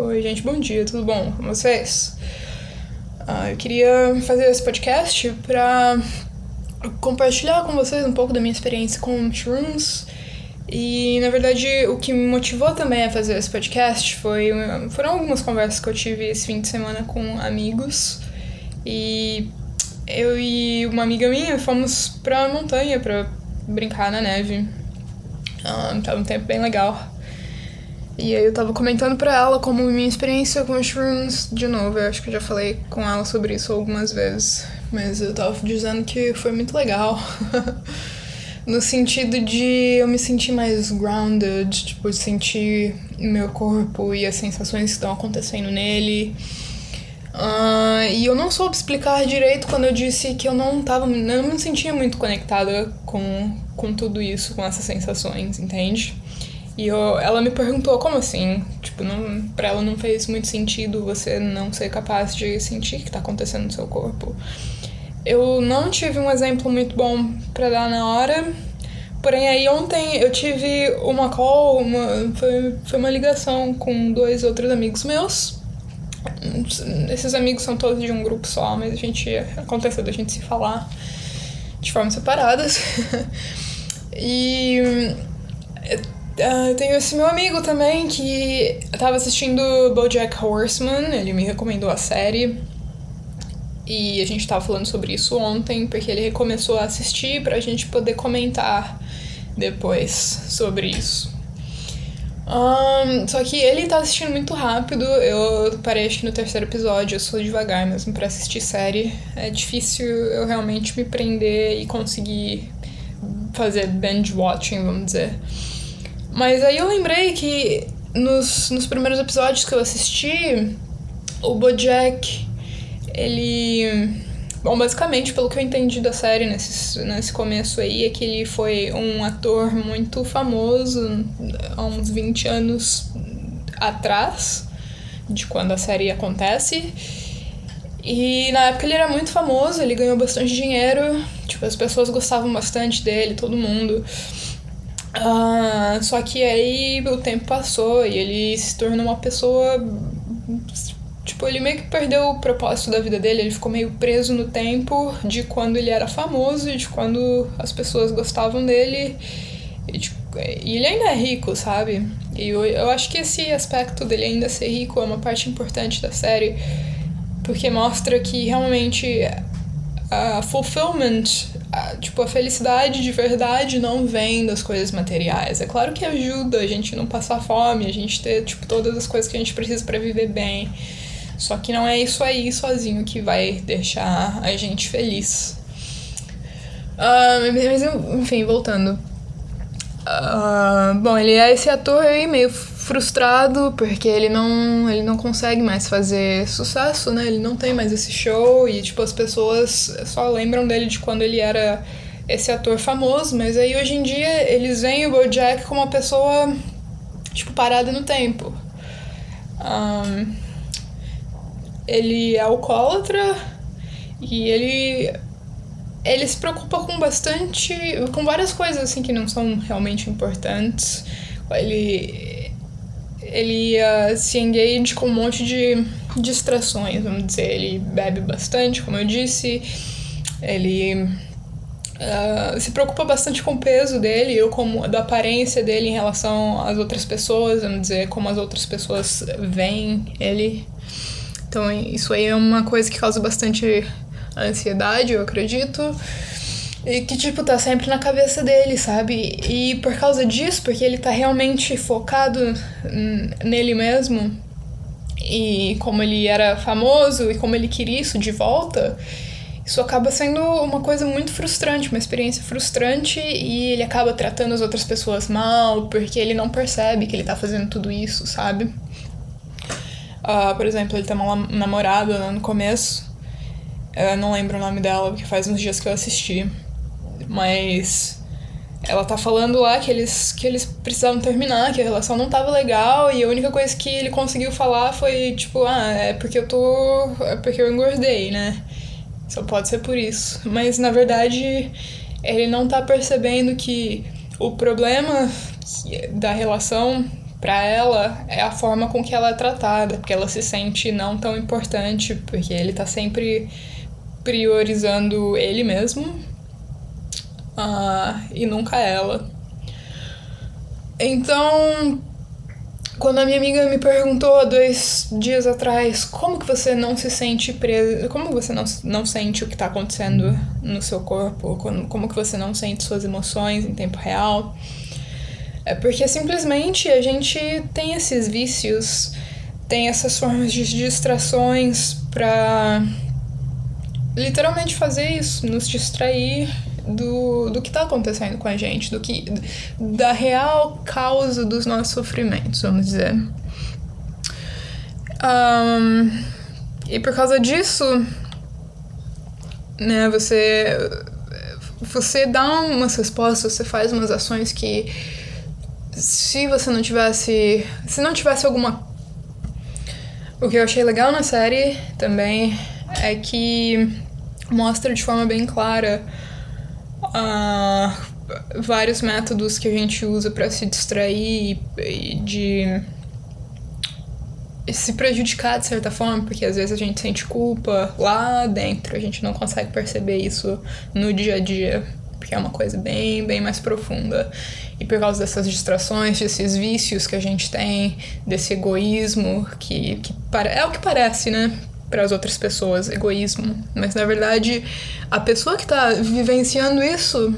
Oi, gente, bom dia, tudo bom com vocês? Uh, eu queria fazer esse podcast para compartilhar com vocês um pouco da minha experiência com shrooms. E, na verdade, o que me motivou também a fazer esse podcast foi, foram algumas conversas que eu tive esse fim de semana com amigos. E eu e uma amiga minha fomos pra montanha pra brincar na neve. Um, tava um tempo bem legal. E aí eu tava comentando pra ela como minha experiência com shrooms, de novo, eu acho que eu já falei com ela sobre isso algumas vezes, mas eu tava dizendo que foi muito legal. no sentido de eu me sentir mais grounded, tipo, sentir meu corpo e as sensações que estão acontecendo nele. Uh, e eu não soube explicar direito quando eu disse que eu não tava. Não me sentia muito conectada com, com tudo isso, com essas sensações, entende? E eu, ela me perguntou como assim? Tipo, não, pra ela não fez muito sentido você não ser capaz de sentir o que tá acontecendo no seu corpo. Eu não tive um exemplo muito bom para dar na hora, porém aí ontem eu tive uma call, uma, foi, foi uma ligação com dois outros amigos meus. Esses amigos são todos de um grupo só, mas a gente aconteceu da gente se falar de formas separadas. e Uh, tenho esse meu amigo também que tava assistindo BoJack Horseman, ele me recomendou a série. E a gente tava falando sobre isso ontem, porque ele recomeçou a assistir pra gente poder comentar depois sobre isso. Um, só que ele tá assistindo muito rápido, eu parei acho que no terceiro episódio, eu sou devagar mesmo para assistir série. É difícil eu realmente me prender e conseguir fazer binge watching, vamos dizer. Mas aí eu lembrei que nos, nos primeiros episódios que eu assisti, o Bojack, ele. Bom, basicamente, pelo que eu entendi da série nesse, nesse começo aí, é que ele foi um ator muito famoso há uns 20 anos atrás, de quando a série acontece. E na época ele era muito famoso, ele ganhou bastante dinheiro, tipo, as pessoas gostavam bastante dele, todo mundo. Ah, só que aí o tempo passou e ele se tornou uma pessoa. Tipo, ele meio que perdeu o propósito da vida dele, ele ficou meio preso no tempo de quando ele era famoso de quando as pessoas gostavam dele. E, tipo, e ele ainda é rico, sabe? E eu, eu acho que esse aspecto dele ainda ser rico é uma parte importante da série, porque mostra que realmente a fulfillment a, tipo, a felicidade de verdade não vem das coisas materiais. É claro que ajuda a gente não passar fome, a gente ter, tipo, todas as coisas que a gente precisa para viver bem. Só que não é isso aí sozinho que vai deixar a gente feliz. Uh, mas, enfim, voltando. Uh, bom, ele é esse ator aí meio frustrado porque ele não, ele não consegue mais fazer sucesso, né? Ele não tem mais esse show e, tipo, as pessoas só lembram dele de quando ele era esse ator famoso, mas aí hoje em dia eles veem o BoJack como uma pessoa, tipo, parada no tempo. Um, ele é alcoólatra e ele ele se preocupa com bastante com várias coisas assim que não são realmente importantes ele ele se engage com um monte de distrações, vamos dizer. Ele bebe bastante, como eu disse, ele uh, se preocupa bastante com o peso dele ou com da aparência dele em relação às outras pessoas, vamos dizer, como as outras pessoas veem ele. Então, isso aí é uma coisa que causa bastante ansiedade, eu acredito. E que, tipo, tá sempre na cabeça dele, sabe? E por causa disso, porque ele tá realmente focado nele mesmo, e como ele era famoso e como ele queria isso de volta, isso acaba sendo uma coisa muito frustrante, uma experiência frustrante, e ele acaba tratando as outras pessoas mal, porque ele não percebe que ele tá fazendo tudo isso, sabe? Uh, por exemplo, ele tem uma namorada né, no começo. Eu não lembro o nome dela, porque faz uns dias que eu assisti. Mas ela tá falando lá que eles, que eles precisavam terminar, que a relação não tava legal, e a única coisa que ele conseguiu falar foi, tipo, ah, é porque eu tô. é porque eu engordei, né? Só pode ser por isso. Mas na verdade, ele não tá percebendo que o problema da relação para ela é a forma com que ela é tratada, porque ela se sente não tão importante, porque ele tá sempre priorizando ele mesmo uh, e nunca ela. Então, quando a minha amiga me perguntou dois dias atrás como que você não se sente presa, como você não, não sente o que está acontecendo no seu corpo, como, como que você não sente suas emoções em tempo real, é porque simplesmente a gente tem esses vícios, tem essas formas de distrações para literalmente fazer isso, nos distrair do, do que está acontecendo com a gente, do que da real causa dos nossos sofrimentos, vamos dizer. Um, e por causa disso, né, você você dá umas respostas, você faz umas ações que se você não tivesse. Se não tivesse alguma. O que eu achei legal na série também é que mostra de forma bem clara uh, vários métodos que a gente usa para se distrair e de se prejudicar de certa forma, porque às vezes a gente sente culpa lá dentro, a gente não consegue perceber isso no dia a dia porque é uma coisa bem, bem mais profunda. E por causa dessas distrações, desses vícios que a gente tem, desse egoísmo que, que é o que parece, né? Para as outras pessoas, egoísmo. Mas na verdade, a pessoa que está vivenciando isso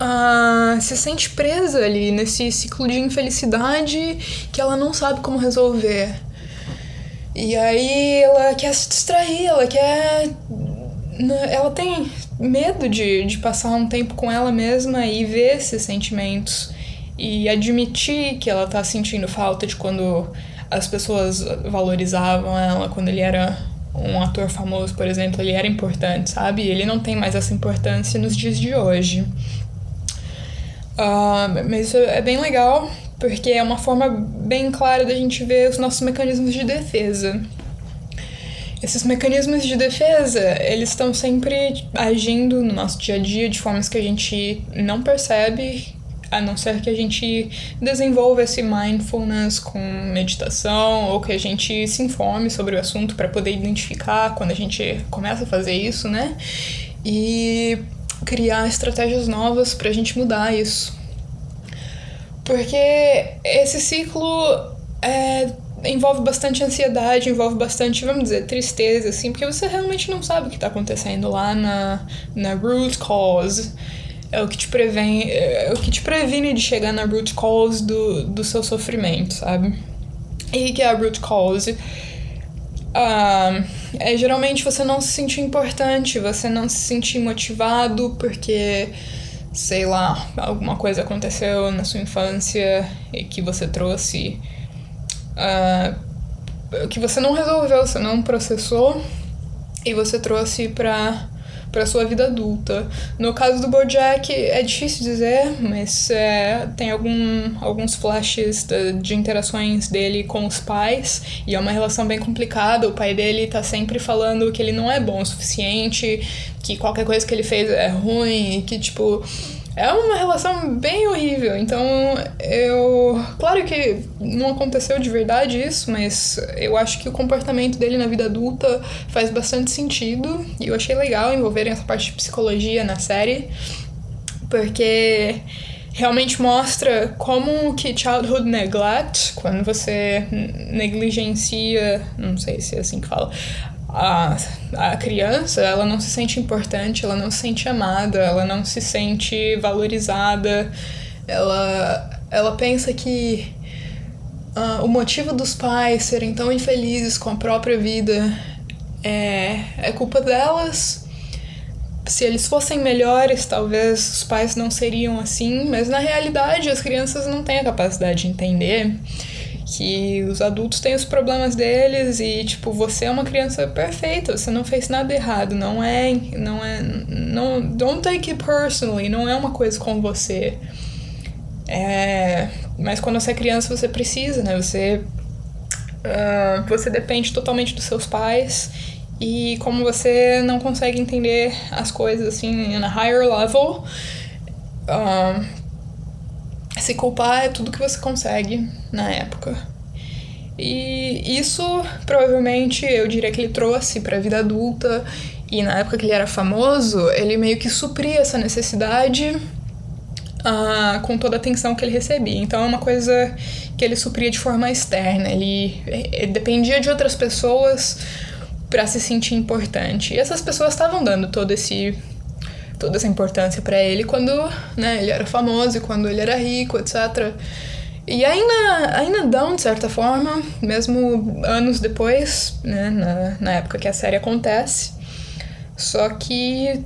uh, se sente presa ali nesse ciclo de infelicidade que ela não sabe como resolver. E aí ela quer se distrair, ela quer. Ela tem medo de, de passar um tempo com ela mesma e ver esses sentimentos e admitir que ela tá sentindo falta de quando as pessoas valorizavam ela, quando ele era um ator famoso, por exemplo, ele era importante, sabe? Ele não tem mais essa importância nos dias de hoje. Uh, mas isso é bem legal, porque é uma forma bem clara da gente ver os nossos mecanismos de defesa. Esses mecanismos de defesa, eles estão sempre agindo no nosso dia a dia de formas que a gente não percebe, a não ser que a gente desenvolva esse mindfulness com meditação ou que a gente se informe sobre o assunto para poder identificar quando a gente começa a fazer isso, né? E criar estratégias novas para a gente mudar isso. Porque esse ciclo é envolve bastante ansiedade, envolve bastante, vamos dizer, tristeza, assim, porque você realmente não sabe o que está acontecendo lá na, na root cause. É o que te prevém, é o que te previne de chegar na root cause do, do seu sofrimento, sabe? E que é a root cause? Uh, é geralmente você não se sentir importante, você não se sentir motivado porque, sei lá, alguma coisa aconteceu na sua infância e que você trouxe uh, que você não resolveu, você não processou e você trouxe para para sua vida adulta. No caso do BoJack é difícil dizer, mas é, tem algum, alguns flashes de, de, interações dele com os pais e é uma relação bem complicada. O pai dele tá sempre falando que ele não é bom o suficiente, que qualquer coisa que ele fez é ruim, que tipo é uma relação bem horrível. Então, eu. Claro que não aconteceu de verdade isso, mas eu acho que o comportamento dele na vida adulta faz bastante sentido. E eu achei legal envolverem essa parte de psicologia na série, porque realmente mostra como que childhood neglect, quando você negligencia, não sei se é assim que fala, a, a criança ela não se sente importante, ela não se sente amada, ela não se sente valorizada, ela, ela pensa que uh, o motivo dos pais serem tão infelizes com a própria vida é, é culpa delas. Se eles fossem melhores, talvez os pais não seriam assim, mas na realidade as crianças não têm a capacidade de entender que os adultos têm os problemas deles e tipo você é uma criança perfeita você não fez nada errado não é não é não don't take it personally não é uma coisa com você. É mas quando você é criança você precisa né? Você uh, você depende totalmente dos seus pais e como você não consegue entender as coisas assim a higher level uh, se culpar é tudo que você consegue na época. E isso provavelmente eu diria que ele trouxe para a vida adulta e na época que ele era famoso, ele meio que supria essa necessidade uh, com toda a atenção que ele recebia. Então é uma coisa que ele supria de forma externa. Ele, ele dependia de outras pessoas para se sentir importante. E essas pessoas estavam dando todo esse toda essa importância para ele quando né, ele era famoso e quando ele era rico, etc. E ainda, ainda dão, de certa forma, mesmo anos depois, né, na, na época que a série acontece. Só que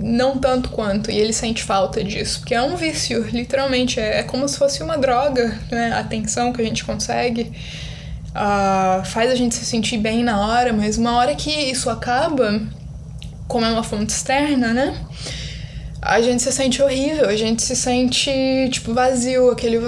não tanto quanto, e ele sente falta disso, porque é um vício, literalmente, é, é como se fosse uma droga, né? A atenção que a gente consegue uh, faz a gente se sentir bem na hora, mas uma hora que isso acaba, como é uma fonte externa, né? A gente se sente horrível, a gente se sente, tipo, vazio, aquele.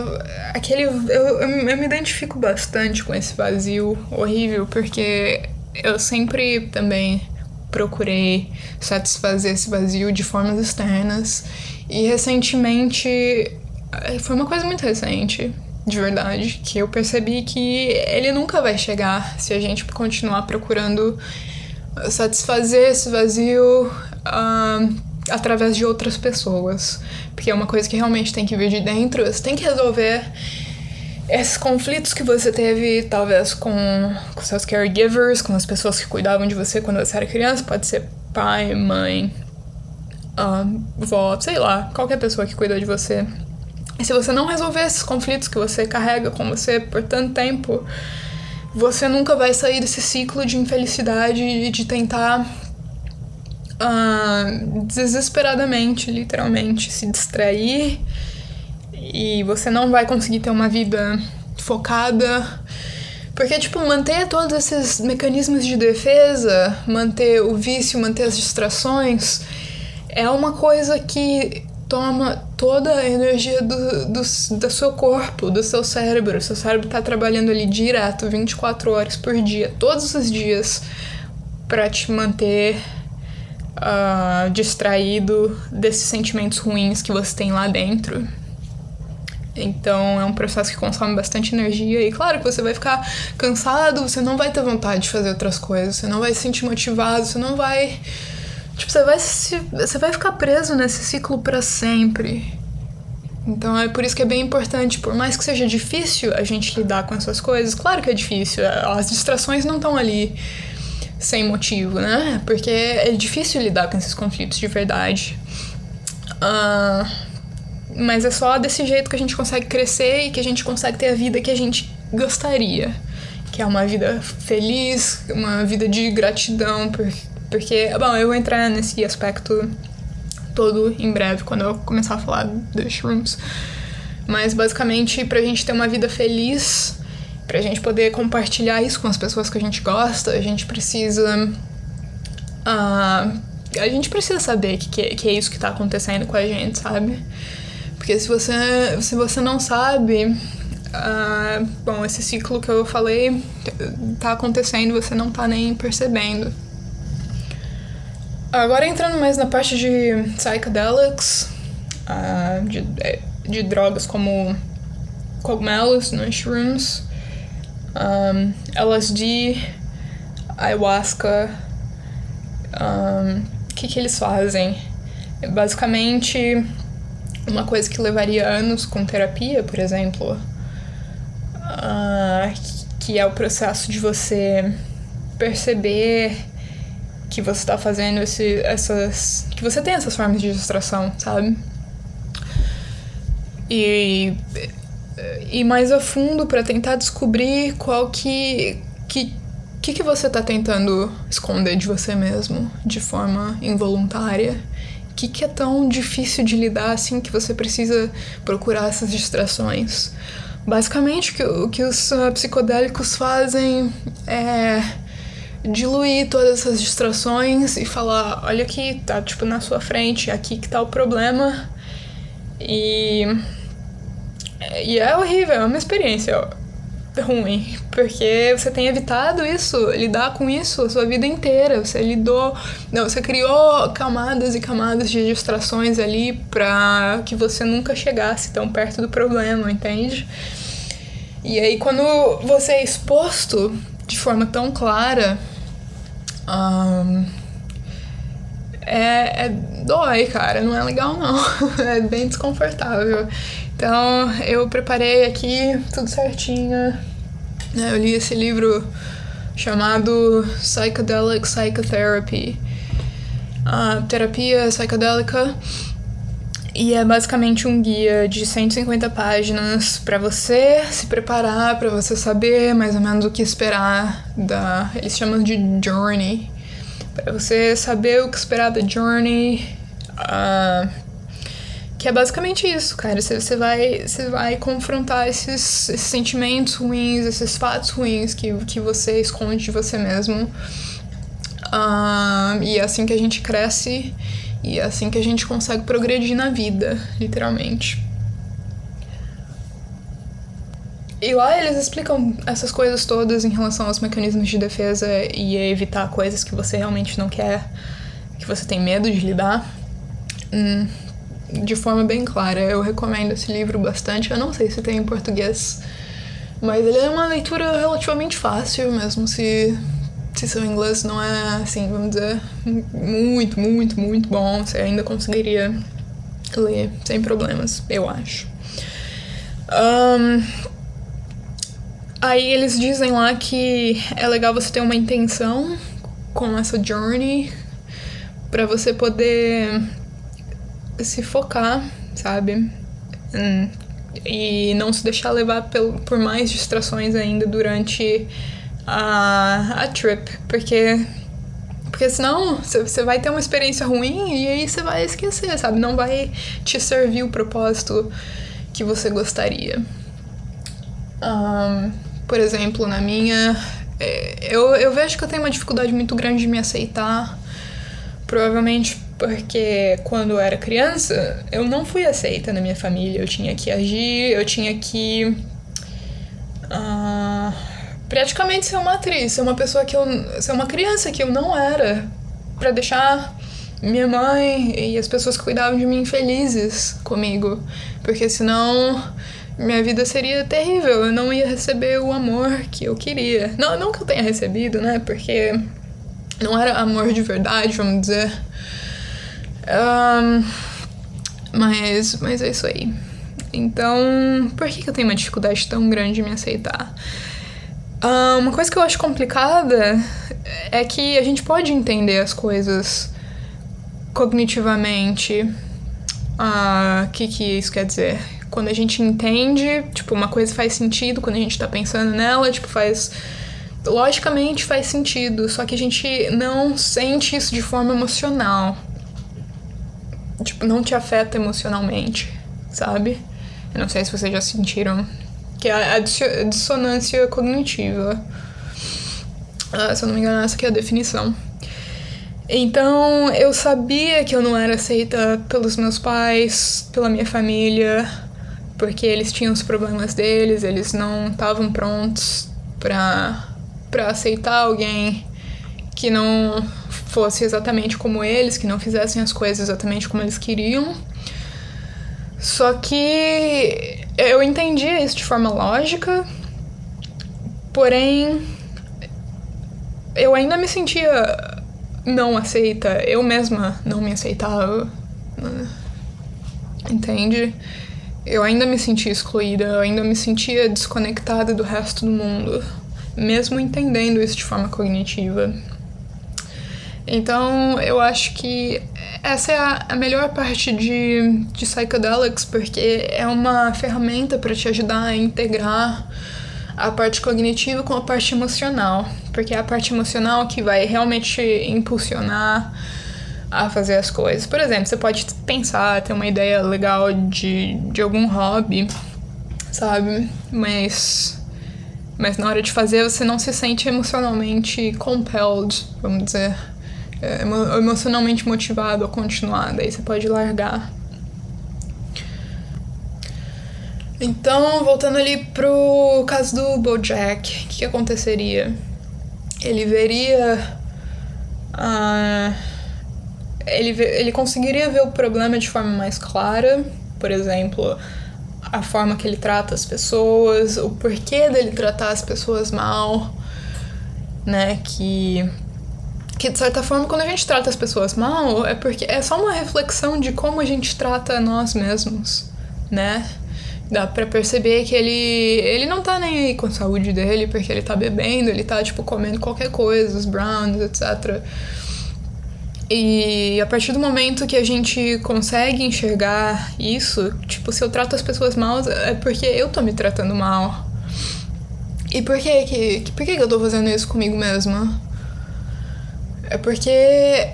aquele eu, eu, eu me identifico bastante com esse vazio horrível, porque eu sempre também procurei satisfazer esse vazio de formas externas. E recentemente, eh, foi uma coisa muito recente, de verdade, que eu percebi que ele nunca vai chegar se a gente continuar procurando satisfazer esse vazio uh, através de outras pessoas. Porque é uma coisa que realmente tem que vir de dentro, você tem que resolver esses conflitos que você teve, talvez com, com seus caregivers, com as pessoas que cuidavam de você quando você era criança, pode ser pai, mãe, uh, vó, sei lá, qualquer pessoa que cuida de você. E se você não resolver esses conflitos que você carrega com você por tanto tempo, você nunca vai sair desse ciclo de infelicidade e de tentar uh, desesperadamente, literalmente, se distrair e você não vai conseguir ter uma vida focada. Porque, tipo, manter todos esses mecanismos de defesa, manter o vício, manter as distrações, é uma coisa que toma toda a energia do, do, do seu corpo, do seu cérebro. O seu cérebro tá trabalhando ali direto, 24 horas por dia, todos os dias, para te manter uh, distraído desses sentimentos ruins que você tem lá dentro. Então é um processo que consome bastante energia e claro que você vai ficar cansado, você não vai ter vontade de fazer outras coisas, você não vai se sentir motivado, você não vai tipo, você vai se, você vai ficar preso nesse ciclo para sempre. Então é por isso que é bem importante, por mais que seja difícil a gente lidar com essas coisas, claro que é difícil, as distrações não estão ali sem motivo, né? Porque é difícil lidar com esses conflitos de verdade. Uh, mas é só desse jeito que a gente consegue crescer e que a gente consegue ter a vida que a gente gostaria. Que é uma vida feliz, uma vida de gratidão, porque, bom, eu vou entrar nesse aspecto todo em breve, quando eu começar a falar dos shrooms. Mas basicamente, pra gente ter uma vida feliz, pra gente poder compartilhar isso com as pessoas que a gente gosta, a gente precisa. Uh, a gente precisa saber que, que é isso que tá acontecendo com a gente, sabe? Porque se você, se você não sabe, uh, bom, esse ciclo que eu falei tá acontecendo você não tá nem percebendo. Agora entrando mais na parte de psychedelics, uh, de, de drogas como cogumelos, mushrooms, um, LSD, ayahuasca, o um, que, que eles fazem? Basicamente, uma coisa que levaria anos com terapia, por exemplo, uh, que é o processo de você perceber que você está fazendo esse, essas. que você tem essas formas de distração, sabe? E, e mais a fundo para tentar descobrir qual que. que que, que você está tentando esconder de você mesmo de forma involuntária o que, que é tão difícil de lidar assim que você precisa procurar essas distrações? Basicamente, o que, os uh, psicodélicos fazem é diluir todas essas distrações e falar: olha aqui, tá tipo na sua frente, aqui que tá o problema. E. E é horrível, é uma experiência ruim, porque você tem evitado isso, lidar com isso a sua vida inteira. Você lidou, não, você criou camadas e camadas de distrações ali para que você nunca chegasse tão perto do problema, entende? E aí quando você é exposto de forma tão clara, um, é, é dói, cara, não é legal não, é bem desconfortável. Então eu preparei aqui tudo certinho. Né? Eu li esse livro chamado Psychedelic Psychotherapy, a terapia psicodélica. E é basicamente um guia de 150 páginas para você se preparar, para você saber mais ou menos o que esperar da. Eles chamam de journey. Para você saber o que esperar da journey. Uh, que é basicamente isso, cara. Você, você, vai, você vai confrontar esses, esses, sentimentos ruins, esses fatos ruins que, que você esconde de você mesmo. Uh, e é assim que a gente cresce e é assim que a gente consegue progredir na vida, literalmente. E lá eles explicam essas coisas todas em relação aos mecanismos de defesa e evitar coisas que você realmente não quer, que você tem medo de lidar. Hum, de forma bem clara. Eu recomendo esse livro bastante. Eu não sei se tem em português, mas ele é uma leitura relativamente fácil, mesmo se, se seu inglês não é, assim, vamos dizer, muito, muito, muito bom. Você ainda conseguiria ler sem problemas, eu acho. Um, aí eles dizem lá que é legal você ter uma intenção com essa journey para você poder se focar, sabe? Hum, e não se deixar levar por mais distrações ainda durante a, a trip, porque porque senão você vai ter uma experiência ruim e aí você vai esquecer, sabe? Não vai te servir o propósito que você gostaria. Um, por exemplo, na minha. É, eu, eu vejo que eu tenho uma dificuldade muito grande de me aceitar. Provavelmente porque quando eu era criança, eu não fui aceita na minha família. Eu tinha que agir, eu tinha que. Praticamente ser uma atriz, ser uma pessoa que eu. ser uma criança que eu não era. para deixar minha mãe e as pessoas que cuidavam de mim felizes comigo. Porque senão minha vida seria terrível. Eu não ia receber o amor que eu queria. Não, não que eu tenha recebido, né? Porque não era amor de verdade, vamos dizer. Um, mas, mas é isso aí. Então, por que, que eu tenho uma dificuldade tão grande de me aceitar? Uh, uma coisa que eu acho complicada é que a gente pode entender as coisas cognitivamente. O uh, que, que isso quer dizer? Quando a gente entende, tipo, uma coisa faz sentido quando a gente tá pensando nela, tipo, faz. Logicamente faz sentido, só que a gente não sente isso de forma emocional tipo, não te afeta emocionalmente, sabe? Eu não sei se vocês já sentiram. Que é a dissonância cognitiva. Ah, se eu não me engano, essa aqui é a definição. Então, eu sabia que eu não era aceita pelos meus pais, pela minha família, porque eles tinham os problemas deles, eles não estavam prontos pra, pra aceitar alguém que não fosse exatamente como eles, que não fizessem as coisas exatamente como eles queriam. Só que eu entendia isso de forma lógica, porém eu ainda me sentia não aceita, eu mesma não me aceitava. Né? Entende? Eu ainda me sentia excluída, eu ainda me sentia desconectada do resto do mundo, mesmo entendendo isso de forma cognitiva. Então eu acho que essa é a, melhor parte de, de Psychedelics, porque é uma ferramenta para te ajudar a integrar a parte cognitiva com a parte emocional, porque é a parte emocional que vai realmente impulsionar a fazer as coisas. Por exemplo, você pode pensar, ter uma ideia legal de, de algum hobby, sabe? Mas mas na hora de fazer você não se sente emocionalmente compelled, vamos dizer emocionalmente motivado a continuar, daí você pode largar. Então, voltando ali pro caso do Bojack, o que, que aconteceria? Ele veria. Uh, ele, ele conseguiria ver o problema de forma mais clara, por exemplo, a forma que ele trata as pessoas, o porquê dele tratar as pessoas mal, né? Que que de certa forma quando a gente trata as pessoas mal é porque é só uma reflexão de como a gente trata nós mesmos, né? Dá pra perceber que ele, ele não tá nem aí com a saúde dele, porque ele tá bebendo, ele tá, tipo, comendo qualquer coisa, os browns, etc. E a partir do momento que a gente consegue enxergar isso, tipo, se eu trato as pessoas mal, é porque eu tô me tratando mal. E por que que, por que eu tô fazendo isso comigo mesma? É porque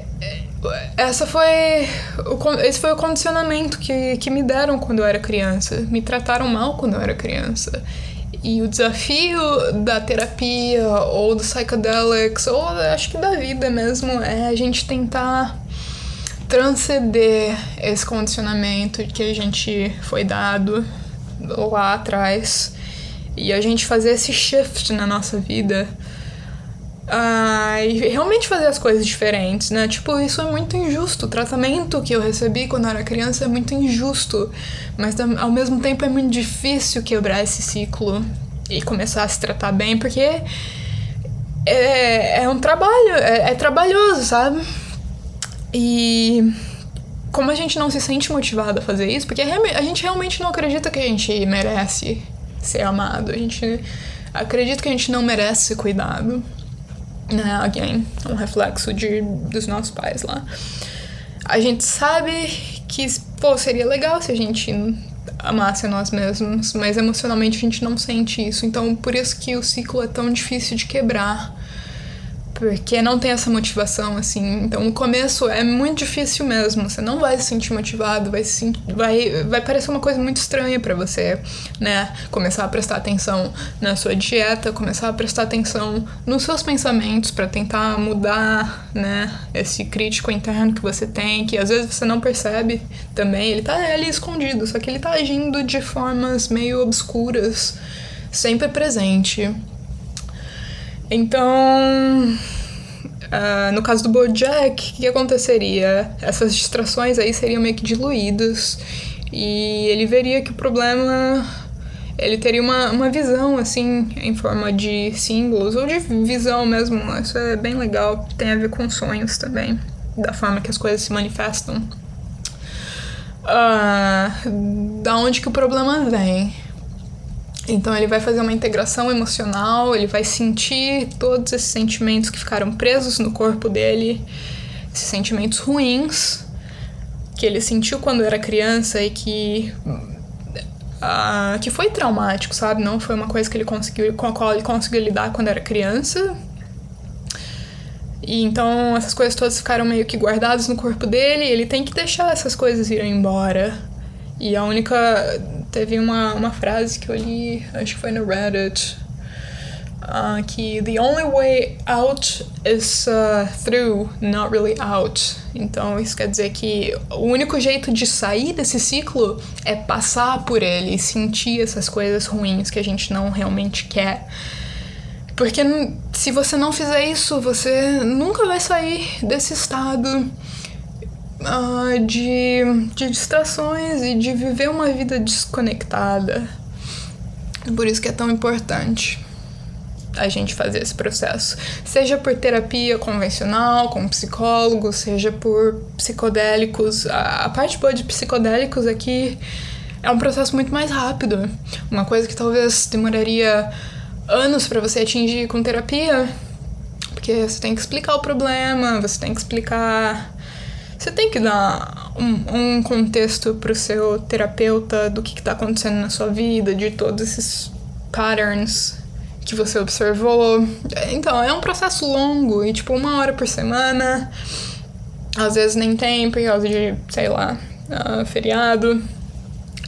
essa foi o, esse foi o condicionamento que, que me deram quando eu era criança. Me trataram mal quando eu era criança. E o desafio da terapia ou do psychedelics, ou acho que da vida mesmo, é a gente tentar transcender esse condicionamento que a gente foi dado lá atrás e a gente fazer esse shift na nossa vida ah, e realmente fazer as coisas diferentes, né? Tipo, isso é muito injusto. O tratamento que eu recebi quando eu era criança é muito injusto, mas ao mesmo tempo é muito difícil quebrar esse ciclo e começar a se tratar bem, porque é, é um trabalho, é, é trabalhoso, sabe? E como a gente não se sente motivado a fazer isso, porque a gente realmente não acredita que a gente merece ser amado, a gente acredita que a gente não merece ser cuidado né? Again, um reflexo de, dos nossos pais lá. A gente sabe que, pô, seria legal se a gente amasse a nós mesmos, mas emocionalmente a gente não sente isso. Então, por isso que o ciclo é tão difícil de quebrar porque não tem essa motivação, assim. Então, no começo é muito difícil mesmo. Você não vai se sentir motivado, vai, se, vai, vai parecer uma coisa muito estranha para você, né? Começar a prestar atenção na sua dieta, começar a prestar atenção nos seus pensamentos para tentar mudar, né? Esse crítico interno que você tem, que às vezes você não percebe também. Ele tá ali escondido, só que ele tá agindo de formas meio obscuras, sempre presente. Então, uh, no caso do Bojack, o que aconteceria? Essas distrações aí seriam meio que diluídas e ele veria que o problema ele teria uma, uma visão assim em forma de símbolos ou de visão mesmo. Isso é bem legal, tem a ver com sonhos também, da forma que as coisas se manifestam. Uh, da onde que o problema vem? Então ele vai fazer uma integração emocional, ele vai sentir todos esses sentimentos que ficaram presos no corpo dele, esses sentimentos ruins que ele sentiu quando era criança e que uh, que foi traumático, sabe? Não foi uma coisa que ele conseguiu com a qual ele conseguiu lidar quando era criança. E então essas coisas todas ficaram meio que guardadas no corpo dele, ele tem que deixar essas coisas irem embora. E a única Teve uma, uma frase que eu li, acho que foi no Reddit, uh, que the only way out is uh, through, not really out. Então isso quer dizer que o único jeito de sair desse ciclo é passar por ele e sentir essas coisas ruins que a gente não realmente quer. Porque se você não fizer isso, você nunca vai sair desse estado uh, de, de distrações e de viver uma vida desconectada. Por isso que é tão importante a gente fazer esse processo. Seja por terapia convencional, com psicólogo, seja por psicodélicos. A, parte boa de psicodélicos é que é um processo muito mais rápido. Uma coisa que talvez demoraria anos para você atingir com terapia, porque você tem que explicar o problema, você tem que explicar você tem que dar um, um contexto pro seu terapeuta do que, está acontecendo na sua vida, de todos esses patterns que você observou. Então, é um processo longo e, tipo, uma hora por semana. Às vezes nem tem, por causa de, sei lá, uh, feriado.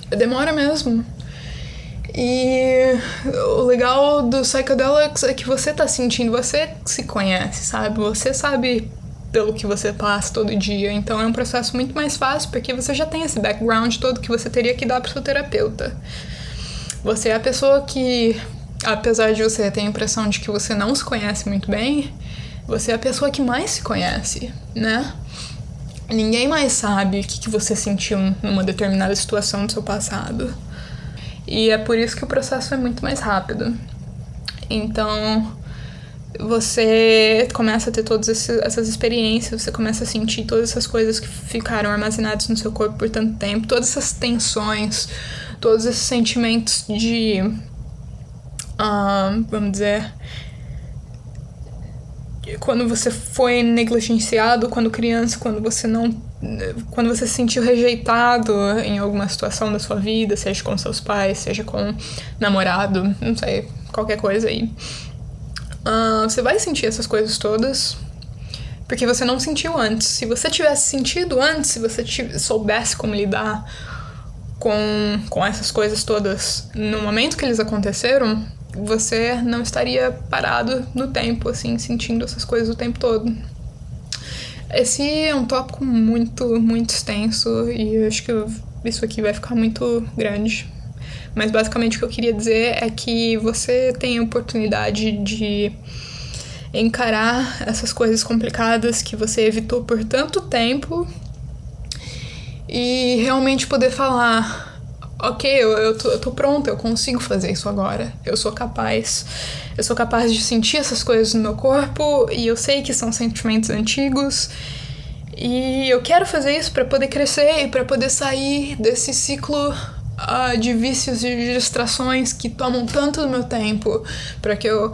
Demora mesmo. E o legal do Psychedelics é que você tá sentindo, você se conhece, sabe? Você sabe pelo que você passa todo dia. Então é um processo muito mais fácil porque você já tem esse background todo que você teria que dar para seu terapeuta. Você é a pessoa que, apesar de você ter a impressão de que você não se conhece muito bem, você é a pessoa que mais se conhece, né? Ninguém mais sabe o que, que você sentiu numa determinada situação do seu passado. E é por isso que o processo é muito mais rápido. Então, você começa a ter todas essas experiências, você começa a sentir todas essas coisas que ficaram armazenadas no seu corpo por tanto tempo, todas essas tensões, todos esses sentimentos de. Uh, vamos dizer. Quando você foi negligenciado quando criança, quando você não. Quando você se sentiu rejeitado em alguma situação da sua vida, seja com seus pais, seja com namorado, não sei, qualquer coisa aí. Uh, você vai sentir essas coisas todas porque você não sentiu antes. Se você tivesse sentido antes, se você soubesse como lidar com, com essas coisas todas no momento que eles aconteceram, você não estaria parado no tempo, assim, sentindo essas coisas o tempo todo. Esse é um tópico muito, muito extenso e eu acho que isso aqui vai ficar muito grande. Mas basicamente o que eu queria dizer é que você tem a oportunidade de encarar essas coisas complicadas que você evitou por tanto tempo e realmente poder falar: ok, eu, eu, tô, eu tô pronta, eu consigo fazer isso agora, eu sou capaz. Eu sou capaz de sentir essas coisas no meu corpo e eu sei que são sentimentos antigos. E eu quero fazer isso para poder crescer e para poder sair desse ciclo uh, de vícios e distrações que tomam tanto do meu tempo para que eu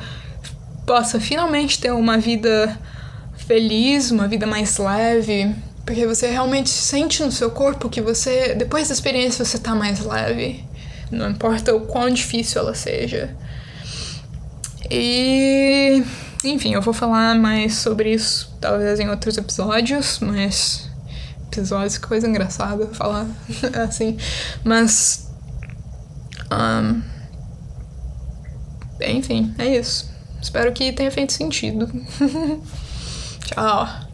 possa finalmente ter uma vida feliz, uma vida mais leve, porque você realmente sente no seu corpo que você, depois da experiência, você tá mais leve. Não importa o quão difícil ela seja. E. Enfim, eu vou falar mais sobre isso talvez em outros episódios, mas episódios, que coisa engraçada falar assim. Mas. Um, enfim, é isso. Espero que tenha feito sentido. Tchau.